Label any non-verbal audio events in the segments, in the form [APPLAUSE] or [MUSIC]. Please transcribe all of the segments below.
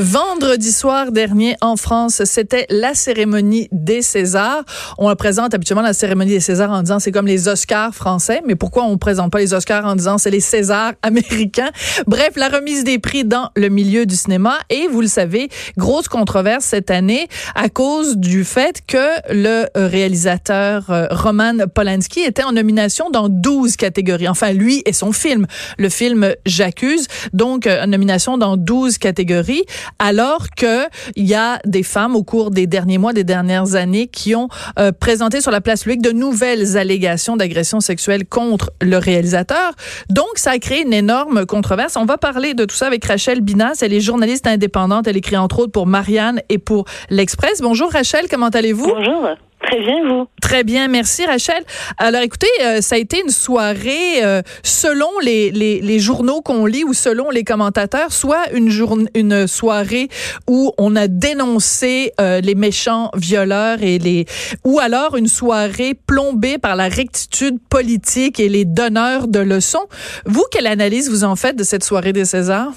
Vendredi soir dernier en France, c'était la cérémonie des Césars. On présente habituellement la cérémonie des Césars en disant c'est comme les Oscars français, mais pourquoi on présente pas les Oscars en disant c'est les Césars [LAUGHS] américains? Bref, la remise des prix dans le milieu du cinéma. Et vous le savez, grosse controverse cette année à cause du fait que le réalisateur euh, Roman Polanski était en nomination dans 12 catégories. Enfin, lui et son film, le film J'accuse, donc euh, en nomination dans 12 catégories alors que il y a des femmes au cours des derniers mois, des dernières années, qui ont euh, présenté sur la place publique de nouvelles allégations d'agression sexuelle contre le réalisateur. Donc, ça a créé une énorme controverse. On va parler de tout ça avec Rachel Binas. Elle est journaliste indépendante. Elle écrit entre autres pour Marianne et pour l'Express. Bonjour Rachel, comment allez-vous? Bonjour. Très bien, vous. Très bien, merci Rachel. Alors écoutez, euh, ça a été une soirée, euh, selon les, les, les journaux qu'on lit ou selon les commentateurs, soit une, une soirée où on a dénoncé euh, les méchants violeurs et les, ou alors une soirée plombée par la rectitude politique et les donneurs de leçons. Vous, quelle analyse vous en faites de cette soirée des Césars?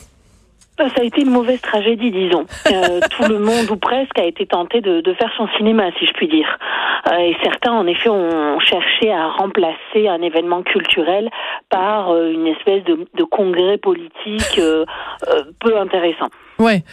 Ça a été une mauvaise tragédie, disons. [LAUGHS] Euh, tout le monde, ou presque, a été tenté de, de, faire son cinéma, si je puis dire. Euh, et certains, en effet, ont cherché à remplacer un événement culturel par euh, une espèce de, de congrès politique peu intéressant. Ouais.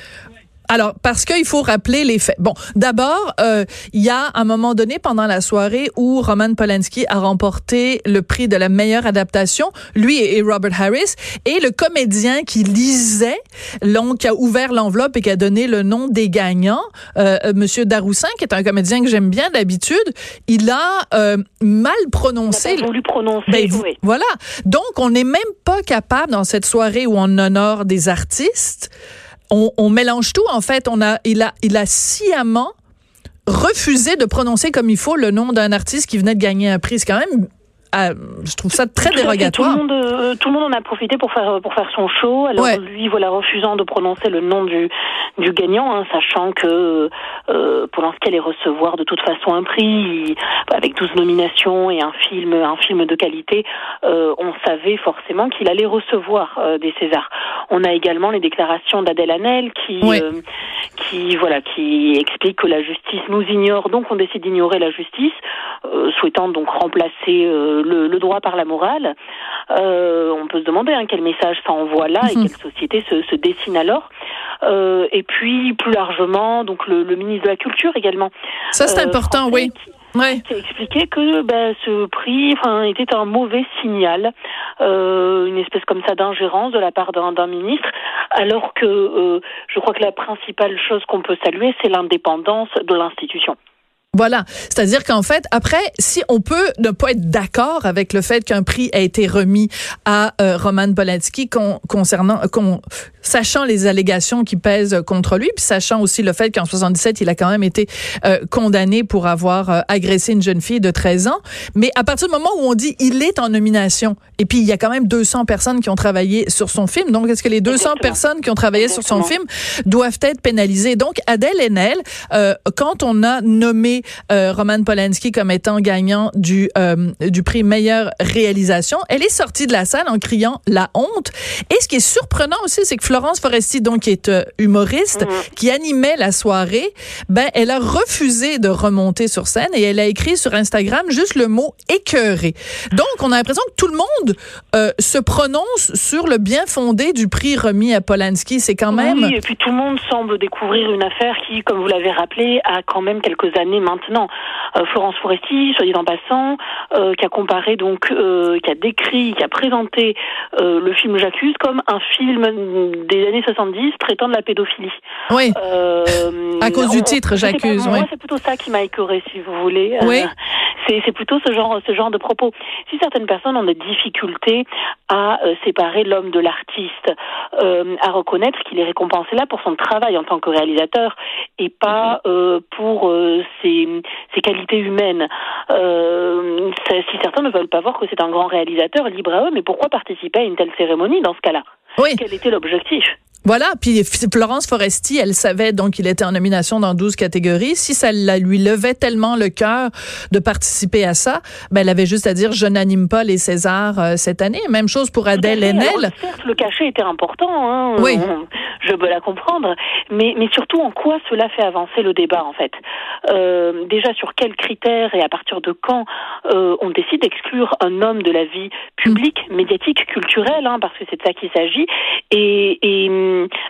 Alors, parce qu'il faut rappeler les faits. Bon, d'abord, euh, il y a un moment donné pendant la soirée où Roman Polanski a remporté le prix de la meilleure adaptation, lui et Robert Harris, et le comédien qui lisait, donc, qui a ouvert l'enveloppe et qui a donné le nom des gagnants, euh, euh Monsieur Daroussin, qui est un comédien que j'aime bien d'habitude, il a euh, mal prononcé. Il a voulu prononcer. Ben, oui. Voilà. Donc, on n'est même pas capable dans cette soirée où on honore des artistes on, on, mélange tout. En fait, on a, il a, il a sciemment refusé de prononcer comme il faut le nom d'un artiste qui venait de gagner un prix. C'est quand même ah, je trouve ça très dérogatoire. Tout le, monde, euh, tout le monde en a profité pour faire pour faire son show. Alors ouais. lui, voilà, refusant de prononcer le nom du du gagnant, hein, sachant que euh, Polanski allait recevoir de toute façon un prix avec 12 nominations et un film un film de qualité. Euh, on savait forcément qu'il allait recevoir euh, des Césars. On a également les déclarations d'Adèle Hanel qui ouais. Euh, qui voilà qui explique que la justice nous ignore, donc on décide d'ignorer la justice, euh, souhaitant donc remplacer le, le, droit par la morale. Euh, on peut se demander hein, quel message ça envoie là et quelle société se, se dessine alors. Euh, et puis plus largement, donc le, le, ministre de la Culture également. Ça c'est important, oui. Qui, Ouais. qui a expliqué que ben, ce prix était un mauvais signal, euh, une espèce comme ça d'ingérence de la part d'un ministre, alors que euh, je crois que la principale chose qu'on peut saluer, c'est l'indépendance de l'institution. Voilà, c'est-à-dire qu'en fait, après, si on peut ne pas être d'accord avec le fait qu'un prix a été remis à euh, Roman Polanski con, concernant, con, sachant les allégations qui pèsent contre lui, puis sachant aussi le fait qu'en 77, il a quand même été euh, condamné pour avoir euh, agressé une jeune fille de 13 ans, mais à partir du moment où on dit il est en nomination, et puis il y a quand même 200 personnes qui ont travaillé sur son film, donc est-ce que les 200 Exactement. personnes qui ont travaillé Exactement. sur son film doivent être pénalisées? Donc Adèle Haenel, quand on a nommé euh, Roman Polanski comme étant gagnant du euh, du prix meilleure réalisation. Elle est sortie de la salle en criant la honte. Et ce qui est surprenant aussi, c'est que Florence Foresti, donc qui est euh, humoriste, mm -hmm. qui animait la soirée, ben elle a refusé de remonter sur scène et elle a écrit sur Instagram juste le mot écœuré. Donc on a l'impression que tout le monde se prononce sur le bien fondé du prix remis à Polanski. C'est quand même. Oui, et puis tout le monde semble découvrir une affaire qui, comme vous l'avez rappelé, a quand même quelques années maintenant. Euh, Florence Foresti, soit dit en passant, euh, qui a comparé donc, euh, qui a décrit, qui a présenté le film J'accuse comme un film des années 70 traitant de la pédophilie. Oui. à cause du titre, J'accuse. Moi, oui. c'est plutôt ça qui m'a écœuré, si vous voulez. Oui. c'est plutôt ce genre, ce genre de propos. Si certaines personnes ont des difficultés à séparer l'homme de l'artiste, à reconnaître qu'il est récompensé là pour son travail en tant que réalisateur et pas mm-hmm. pour ses ses qualités humaines. Euh, si certains ne veulent pas voir que c'est un grand réalisateur, libre à eux, mais pourquoi participer à une telle cérémonie dans ce cas-là? Oui. Quel était l'objectif? Voilà, puis Florence Foresti, elle savait donc qu'il était en nomination dans 12 catégories. Si ça lui levait tellement le cœur de participer à ça, ben elle avait juste à dire je n'anime pas les Césars euh, cette année. Même chose pour Adèle Haenel. Certes, le cachet était important. Hein, oui. je peux la comprendre, mais mais surtout en quoi cela fait avancer le débat en fait? Euh, déjà sur quels critères et à partir de quand euh, on décide d'exclure un homme de la vie publique, mm. médiatique, culturelle, hein, parce que c'est de ça qu'il s'agit? Et, et,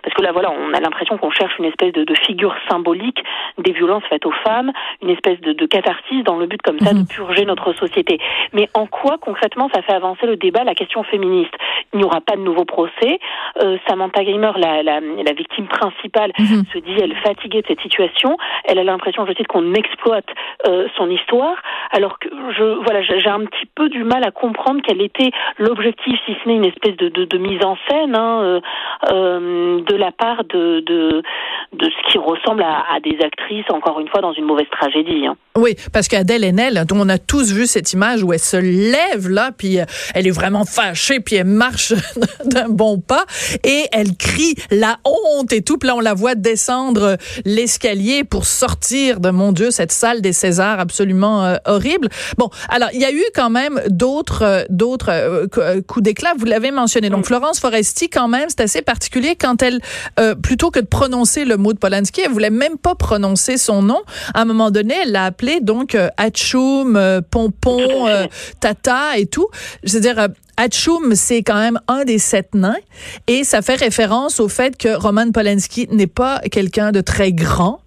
parce que là, voilà, on a l'impression qu'on cherche une espèce de, de, figure symbolique des violences faites aux femmes, une espèce de, de catharsis dans le but comme ça de mm-hmm. purger notre société. Mais en quoi concrètement ça fait avancer le débat, la question féministe? Il n'y aura pas de nouveau procès. Euh, Samantha Gamer, la, la, la victime principale, mm-hmm. se dit elle fatiguée de cette situation. Elle a l'impression, je cite, qu'on exploite euh, son histoire. Alors que je, voilà, j'ai un petit peu du mal à comprendre quel était l'objectif, si ce n'est une espèce de, de, de, mise en scène hein, euh, euh, de la part de, de, de ce qui ressemble à, à, des actrices, encore une fois, dans une mauvaise tragédie. Hein. Oui, parce qu'Adèle Haenel, on a tous vu cette image où elle se lève là, puis euh, elle est vraiment fâchée, puis elle marche [LAUGHS] d'un bon pas et elle crie la honte et tout. Puis là, on la voit descendre l'escalier pour sortir de mon Dieu cette salle des Césars absolument euh, horrible. Bon, alors il y a eu quand même d'autres euh, d'autres euh, coups d'éclat. Vous l'avez mentionné. Donc Florence Foresti, quand même, c'est assez particulier quand elle, plutôt que de prononcer le mot de Polanski, elle voulait même pas prononcer son nom. À un moment donné, elle l'a appelé donc Hatchoum, Pompon, Tata et tout. Je veux dire, Hatchoum, c'est quand même un des sept nains et ça fait référence au fait que Roman Polanski n'est pas quelqu'un de très grand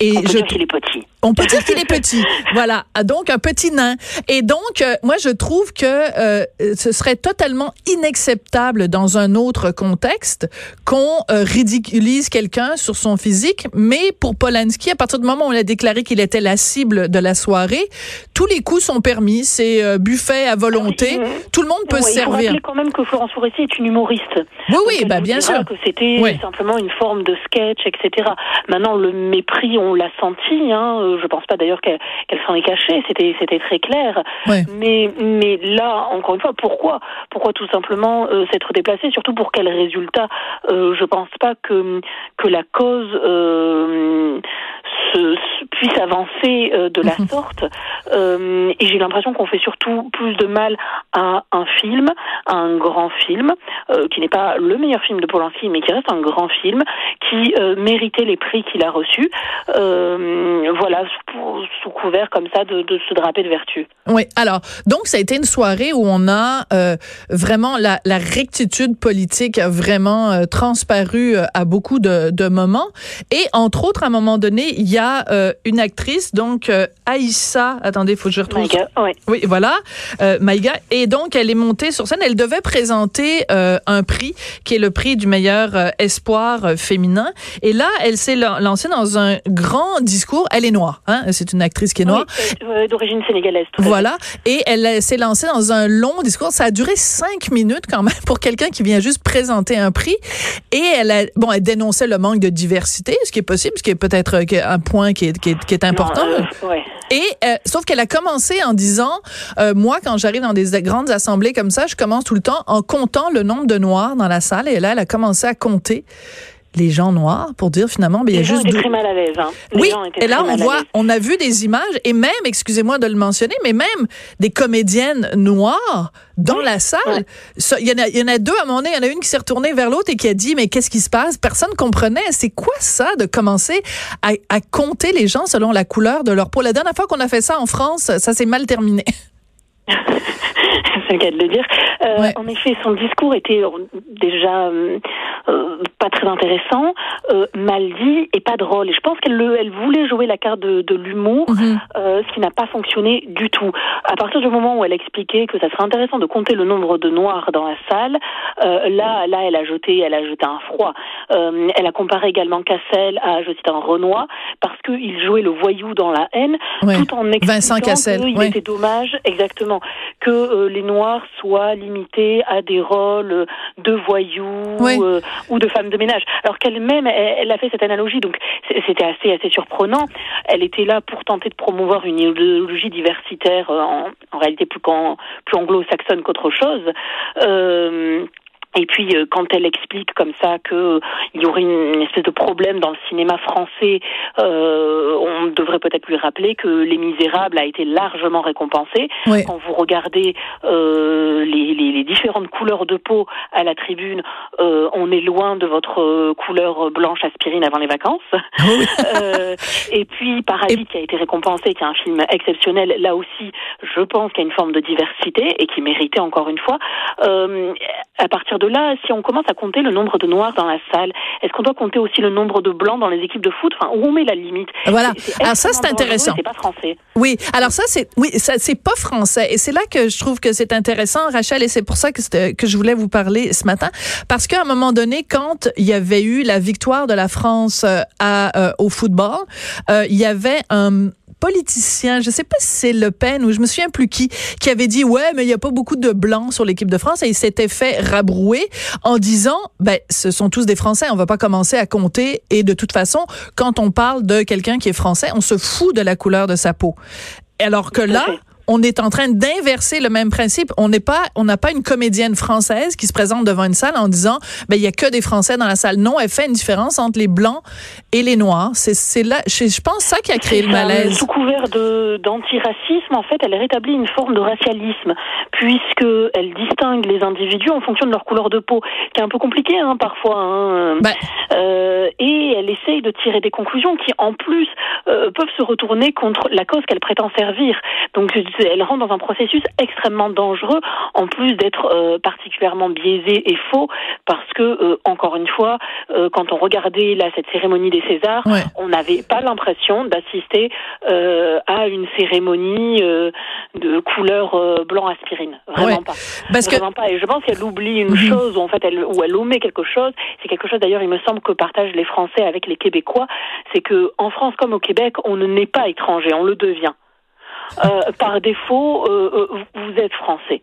et on peut je... dire qu'il est petit. On peut dire qu'il est petit. [LAUGHS] Voilà. Ah, donc, un petit nain. Et donc, euh, moi, je trouve que euh, ce serait totalement inacceptable dans un autre contexte qu'on euh, ridiculise quelqu'un sur son physique. Mais pour Polanski, à partir du moment où on a déclaré qu'il était la cible de la soirée, tous les coups sont permis. C'est buffet à volonté. Ah Tout le monde peut se servir. Il faut quand même que Florence Foresti est une humoriste. Oui, oui, bah, bien sûr. que c'était simplement une forme de sketch, etc. Maintenant, le mépris, on l'a senti. Hein. Euh, je pense pas d'ailleurs qu'elle s'en est cachée. C'était c'était très clair. Mais mais là, encore une fois, pourquoi pourquoi tout simplement euh, s'être déplacé Surtout pour quel résultat? Euh, Je pense pas que que la cause puisse avancer euh, de la mhm. sorte. Euh, et j'ai l'impression qu'on fait surtout plus de mal à un film, à un grand film, euh, qui n'est pas le meilleur film de Polanski, mais qui reste un grand film, qui méritait les prix qu'il a reçus. voilà, sous, couvert comme ça de, de, se draper de vertu. Oui, alors, donc ça a été une soirée où on a vraiment la, la, rectitude politique a vraiment transparu à beaucoup de, de moments. Et entre autres, à un moment donné, il y a euh, une actrice, donc euh, Aïssa. Attendez, il faut que je retrouve. Maïga, oui. Oui, voilà, euh, Maïga. Et donc, elle est montée sur scène. Elle devait présenter euh, un prix qui est le prix du meilleur espoir féminin. Et là, elle s'est lancée dans un grand discours. Elle est noire, hein. C'est une actrice qui est noire. Oui, d'origine sénégalaise. voilà. Et elle s'est lancée dans un long discours. Ça a duré cinq minutes quand même pour quelqu'un qui vient juste présenter un prix. Et elle a, bon, elle dénonçait le manque de diversité, ce qui est possible, ce qui est peut-être un point qui est, qui est, qui est important. ouais. Et euh, sauf qu'elle a commencé en disant, euh, moi quand j'arrive dans des grandes assemblées comme ça, je commence tout le temps en comptant le nombre de noirs dans la salle. Et là, elle a commencé à compter les gens noirs pour dire finalement mais il y a gens juste étaient très mal à l'aise hein. oui et là on voit on a vu des images et même excusez-moi de le mentionner mais même des comédiennes noires dans la salle. il y en a il y en a deux à un moment donné il y en a une qui s'est retournée vers l'autre et qui a dit mais qu'est-ce qui se passe? Personne comprenait. C'est quoi ça de commencer à, à compter les gens selon la couleur de leur peau? La dernière fois qu'on a fait ça en France ça s'est mal terminé [LAUGHS] [LAUGHS] c'est le cas de le dire. Euh, En effet, son discours était déjà euh, euh, pas très intéressant, euh, mal dit et pas drôle. Et je pense qu'elle elle voulait jouer la carte de, de l'humour, mhm. euh, ce qui n'a pas fonctionné du tout. À partir du moment où elle expliquait que ça serait intéressant de compter le nombre de noirs dans la salle, là, là, elle a jeté, elle a jeté un froid. elle a comparé également Cassel à, je cite, un Renoir, parce qu'il jouait le voyou dans la haine, tout en expliquant qu'il était dommage, exactement, que les noirs soient limités à des rôles de voyous ou de femme de ménage. Alors qu'elle-même, elle, a fait cette analogie, donc c'était assez assez surprenant. Elle était là pour tenter de promouvoir une idéologie diversitaire, euh, en, en réalité plus, plus anglo-saxonne qu'autre chose. Euh, Et puis euh, quand elle explique comme ça que il y aurait une espèce de problème dans le cinéma français, euh, on devrait peut-être lui rappeler que Les Misérables a été largement récompensé. Quand vous regardez euh, les, les, les, différentes couleurs de peau à la tribune, euh, on est loin de votre euh, couleur blanche aspirine avant les vacances. [LAUGHS] Euh, et puis Parasite qui a été récompensé, qui est un film exceptionnel, là aussi, je pense qu'il y a une forme de diversité et qui méritait encore une fois. à partir de de là, si on commence à compter le nombre de noirs dans la salle, est-ce qu'on doit compter aussi le nombre de blancs dans les équipes de foot? Enfin, où on met la limite? Voilà. alors ça, c'est intéressant. C'est pas français. Oui. Alors ça, c'est oui, ça c'est pas français. Et c'est là que je trouve que c'est intéressant, Rachel, et c'est pour ça que que je voulais vous parler ce matin, parce qu'à un moment donné, quand il y avait eu la victoire de la France euh, à, euh, au football, euh, il y avait un politicien, je sais pas si c'est Le Pen ou je me souviens plus qui, qui avait dit ouais, mais il y a pas beaucoup de blancs sur l'équipe de France. Et il s'était fait rabrouer en disant ben ce sont tous des Français, on va pas commencer à compter. Et de toute façon, quand on parle de quelqu'un qui est français, on se fout de la couleur de sa peau. Alors que là, on est en train d'inverser le même principe. On n'est pas, on n'a pas une comédienne française qui se présente devant une salle en disant, ben il y a que des Français dans la salle. Non, elle fait une différence entre les blancs et les noirs. C'est, c'est là, je, je, pense ça qui a créé le malaise. Sous couvert de d'antiracisme, en fait, elle rétablit une forme de racialisme puisque elle distingue les individus en fonction de leur couleur de peau, qui est un peu compliqué hein, parfois. Hein. Ben. Euh, et elle essaye de tirer des conclusions qui, en plus, euh, peuvent se retourner contre la cause qu'elle prétend servir. Donc elle rentre dans un processus extrêmement dangereux, en plus d'être euh, particulièrement biaisé et faux, parce que euh, encore une fois, euh, quand on regardait là cette cérémonie des Césars, on n'avait pas l'impression d'assister à une cérémonie de couleur blanc aspirine, vraiment pas, parce vraiment pas. Et je pense qu'elle oublie une mhm. chose, ou en fait, elle, ou elle omet quelque chose. C'est quelque chose d'ailleurs, il me semble que partagent les Français avec les Québécois, c'est que en France comme au Québec, on ne naît pas étranger, on le devient. Euh, par défaut, euh, euh, vous êtes français.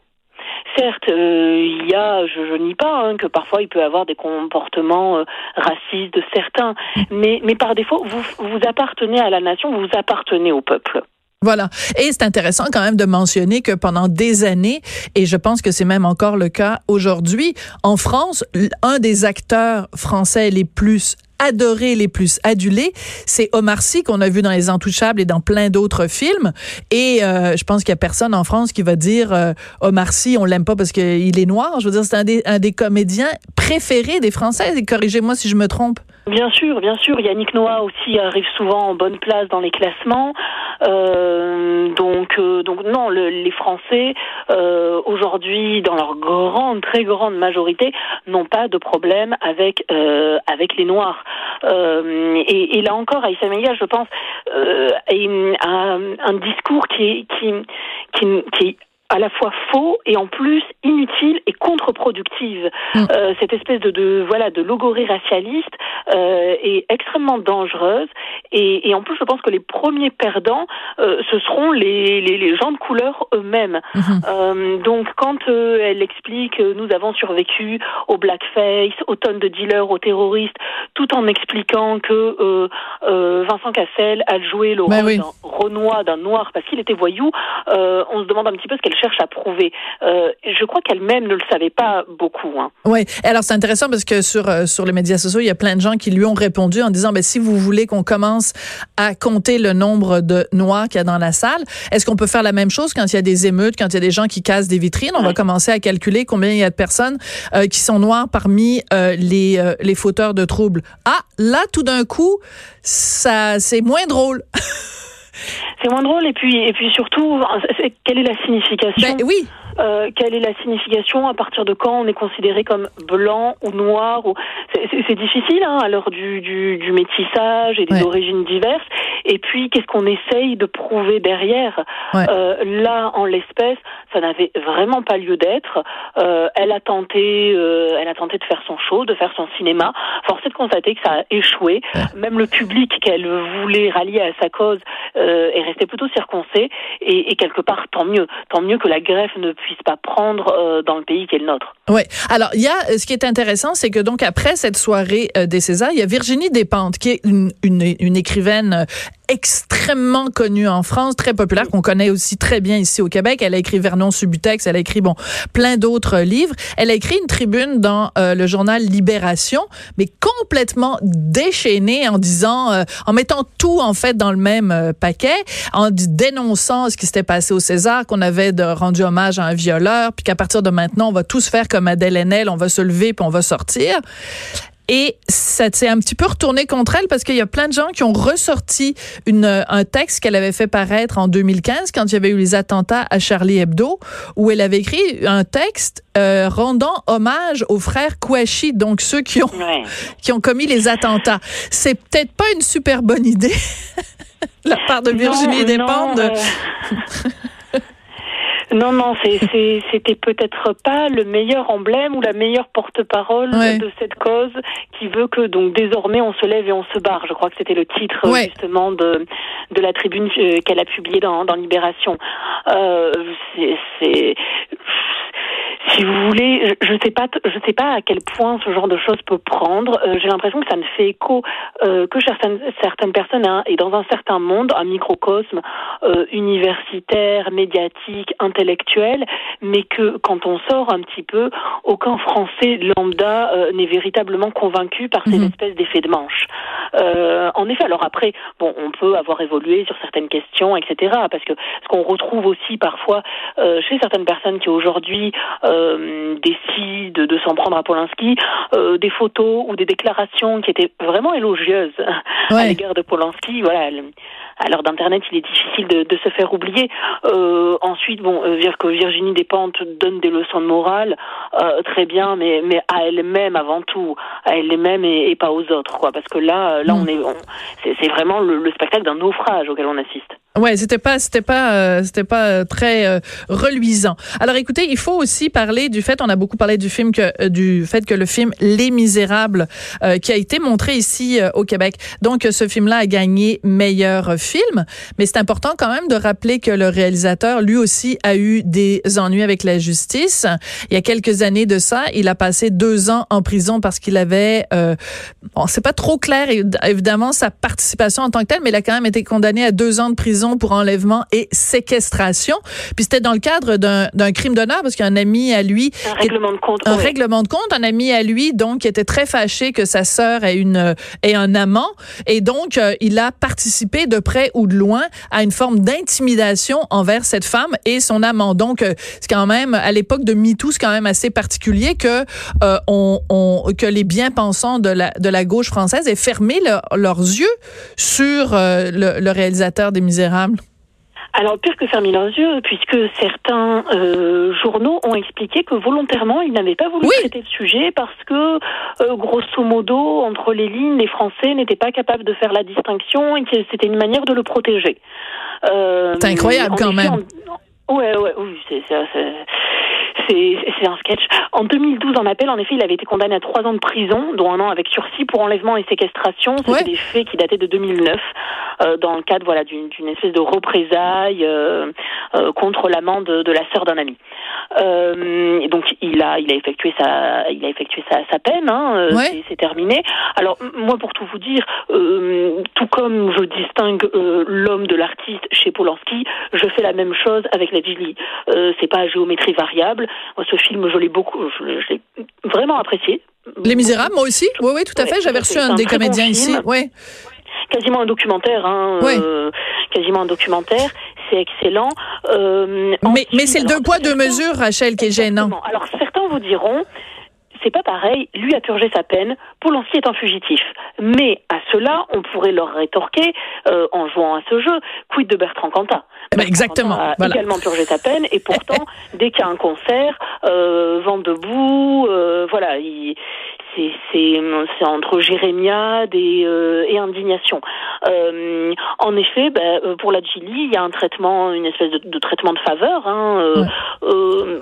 Certes, il y a, je, je nie pas, hein, que parfois il peut avoir des comportements racistes de certains, mais, mais par défaut, vous, vous appartenez à la nation, vous appartenez au peuple. Voilà. Et c'est intéressant quand même de mentionner que pendant des années, et je pense que c'est même encore le cas aujourd'hui, en France, un des acteurs français les plus adorés, les plus adulés, c'est Omar Sy qu'on a vu dans Les Intouchables et dans plein d'autres films. Et euh, je pense qu'il y a personne en France qui va dire euh, Omar Sy, on l'aime pas parce qu'il est noir. Je veux dire, c'est un des, un des comédiens préférés des Français. corrigez-moi si je me trompe. Bien sûr, bien sûr. Yannick Noah aussi arrive souvent en bonne place dans les classements. Euh, donc, euh, donc non, les Français euh, aujourd'hui, dans leur grande, très grande majorité, n'ont pas de problème avec avec les Noirs. Et, et, là encore, Aïssa Melia, je pense, a un, un discours qui qui qui, qui est à la fois faux et en plus inutile et contre-productive. Mm. Euh, cette espèce de, de, voilà de logorie racialiste euh, est extrêmement dangereuse et, et, en plus je pense que les premiers perdants euh, ce seront les, les, les, gens de couleur eux-mêmes. Euh, donc quand euh, elle explique nous avons survécu au blackface, aux tonnes de dealers, aux terroristes, tout en expliquant que Vincent Cassel a joué le ben rôle d'un Renoir, d'un noir parce qu'il était voyou, on se demande un petit peu ce qu'elle cherche à prouver. Euh, je crois qu'elle-même ne le savait pas beaucoup. Hein. Oui. Alors c'est intéressant parce que sur euh, sur les médias sociaux, il y a plein de gens qui lui ont répondu en disant ben si vous voulez qu'on commence à compter le nombre de noirs qu'il y a dans la salle, est-ce qu'on peut faire la même chose quand il y a des émeutes, quand il y a des gens qui cassent des vitrines? On va commencer à calculer combien il y a de personnes euh, qui sont noires parmi les les fauteurs de troubles. Ah, là tout d'un coup, ça c'est moins drôle. [LAUGHS] C'est moins drôle et puis et puis surtout, quelle est la signification ben, Oui. Euh, quelle est la signification À partir de quand on est considéré comme blanc ou noir ou... C'est difficile hein, à l'heure du, du, du, métissage et des origines diverses. Et puis, qu'est-ce qu'on essaye de prouver derrière euh, Là, en l'espèce, ça n'avait vraiment pas lieu d'être. Euh, elle a tenté, euh, elle a tenté de faire son show, de faire son cinéma. Force est de constater que ça a échoué. Même le public qu'elle voulait rallier à sa cause euh, est resté plutôt circoncé. Et, et, quelque part, tant mieux. Tant mieux que la greffe ne puisse pas prendre euh, dans le pays qui est le nôtre. Oui. Alors, il y a ce qui est intéressant, c'est que donc après cette soirée des Césars, il y a Virginie Despentes, qui est une, une écrivaine extrêmement connue en France, très populaire, qu'on connaît aussi très bien ici au Québec. Elle a écrit Vernon Subutex, elle a écrit bon plein d'autres livres. Elle a écrit une tribune dans euh, le journal Libération, mais complètement déchaînée en disant, euh, en mettant tout en fait dans le même euh, paquet, en dénonçant ce qui s'était passé au César, qu'on avait rendu hommage à un violeur, puis qu'à partir de maintenant, on va tous faire comme Adèle Haenel, on va se lever puis on va sortir. Et ça s'est un petit peu retourné contre elle parce qu'il y a plein de gens qui ont ressorti une, un texte qu'elle avait fait paraître en 2015 quand il y avait eu les attentats à Charlie Hebdo, où elle avait écrit un texte euh, rendant hommage aux frères Kouachi, donc ceux qui ont qui ont commis les attentats. C'est peut-être pas une super bonne idée. [LAUGHS] la part de Virginie Despentes. Euh, non, non, [LAUGHS] c'était peut-être pas le meilleur emblème ou la meilleure porte-parole de cette cause qui veut que donc désormais on se lève et on se barre. Je crois que c'était le titre justement de de la tribune euh, qu'elle a publiée dans, dans Libération. Euh, c'est si vous voulez, je ne sais pas, je sais pas à quel point ce genre de choses peut prendre. Euh, j'ai l'impression que ça ne fait écho euh, que certaines certaines personnes hein, et dans un certain monde, un microcosme euh, universitaire, médiatique, intellectuel, mais que quand on sort un petit peu, aucun Français lambda n'est véritablement convaincu par ces mhm. espèces d'effets de manche. en effet, alors après, bon, on peut avoir évolué sur certaines questions, etc. Parce que ce qu'on retrouve aussi parfois chez certaines personnes qui aujourd'hui euh, décide de s'en prendre à Polanski, euh, des photos ou des déclarations qui étaient vraiment élogieuses à l'égard de Polanski. Voilà, à l'heure d'Internet, il est difficile de, de se faire oublier. Euh, ensuite, bon, euh, dire que Virginie Despentes donne des leçons de morale, euh, très bien, mais, mais à elle-même avant tout, à elle-même et, pas aux autres, quoi. Parce que là, là, on est, c'est vraiment le, le spectacle d'un naufrage auquel on assiste. Ouais, c'était pas, c'était pas, euh, c'était pas euh, très euh, reluisant. Alors, écoutez, il faut aussi parler du fait, on a beaucoup parlé du film que, du fait que le film Les Misérables, qui a été montré ici au Québec. Donc, ce film-là a gagné meilleur film, mais c'est important quand même de rappeler que le réalisateur, lui aussi, a eu des ennuis avec la justice. Il y a quelques années de ça, il a passé deux ans en prison parce qu'il avait, bon, c'est pas trop clair évidemment sa participation en tant que telle, mais il a quand même été condamné à deux ans de prison pour enlèvement et séquestration. Puis c'était dans le cadre d'un crime d'honneur parce qu'un ami à lui un règlement de compte un règlement de compte un ami à lui donc qui était très fâché que sa sœur ait une ait un amant et donc euh, il a participé de près ou de loin à une forme d'intimidation envers cette femme et son amant. Donc euh, c'est quand même à l'époque de MeToo c'est quand même assez particulier que euh, on, on, que les bien-pensants de la de la gauche française aient fermé leurs yeux sur le, le réalisateur des Misérables alors pire que fermer leurs yeux, puisque certains euh, journaux ont expliqué que volontairement ils n'avaient pas voulu traiter le sujet parce que euh, grosso modo entre les lignes les Français n'étaient pas capables de faire la distinction et que c'était une manière de le protéger. Euh, c'est incroyable quand même. Ouais, ouais, oui, c'est c'est un sketch. En 2012, en appel, en effet, il avait été condamné à trois ans de prison, dont un an avec sursis pour enlèvement et séquestration. C'était des faits qui dataient de 2009, euh, dans le cadre voilà d'une espèce de représailles euh, euh, contre l'amant de, de, la sœur d'un ami. Donc il a il a effectué sa il a effectué sa, sa peine. Hein, C'est terminé. Alors moi, pour tout vous dire, tout comme je distingue l'homme de l'artiste chez Polanski, je fais la même chose avec Gilly. c'est pas à géométrie variable. Moi, ce film, je l'ai beaucoup, je, l'ai vraiment apprécié. Les Misérables, moi aussi. Oui, oui, tout à fait. J'avais reçu un, des comédiens ici. Oui. Quasiment un documentaire, hein, euh, quasiment un documentaire. C'est excellent. Euh, mais mais c'est le deux poids deux mesures, Rachel, qui est gênant. Alors certains vous diront, c'est pas pareil. Lui a purgé sa peine. Polanski est un fugitif. Mais à cela, on pourrait leur rétorquer euh, en jouant à ce jeu. Quid de Bertrand Cantat eh ben, Exactement. a également purgé sa peine et [LAUGHS] pourtant, dès qu'il y a un concert, euh, vent debout, euh, voilà, c'est c'est entre jérémiade et, euh, et indignation. Euh, en effet, ben, pour la Gilly, il y a un traitement, une espèce de, de traitement de faveur. Hein, euh,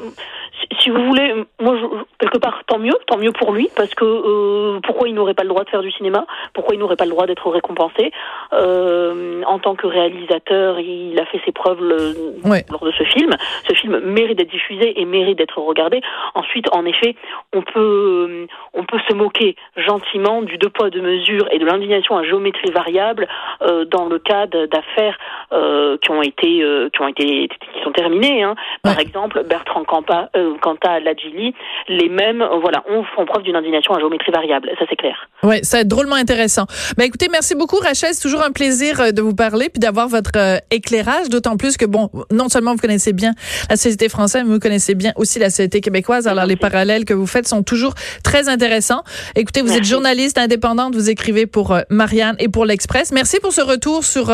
si vous voulez, moi, je, quelque part, tant mieux, tant mieux pour lui, parce que euh, pourquoi il n'aurait pas le droit de faire du cinéma? Pourquoi il n'aurait pas le droit d'être récompensé? Euh, En tant que réalisateur, il a fait ses preuves lors de ce film. Ce film mérite d'être diffusé et mérite d'être regardé. Ensuite, en effet, on peut on peut se moquer gentiment du deux poids deux mesures et de l'indignation à géométrie variable euh, dans le cas d'affaires euh, qui ont été euh, qui ont été qui sont terminées. Hein. Par exemple, Bertrand Campa, Cantat, Lagili, les mêmes, voilà, on font preuve d'une indignation à géométrie variable. Ça c'est clair. Oui, ça va être drôlement intéressant. Ben écoutez, merci beaucoup Rachel, c'est toujours un plaisir de vous parler puis d'avoir votre éclairage, d'autant plus que bon, non seulement vous connaissez bien la société française, mais vous connaissez bien aussi la société québécoise. Alors les parallèles que vous faites sont toujours très intéressants. Écoutez, vous êtes journaliste indépendante, vous écrivez pour Marianne et pour l'Express. Merci pour ce retour sur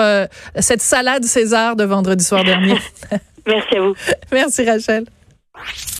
cette salade César de vendredi soir dernier. [LAUGHS] Merci à vous. [LAUGHS] Merci Rachel.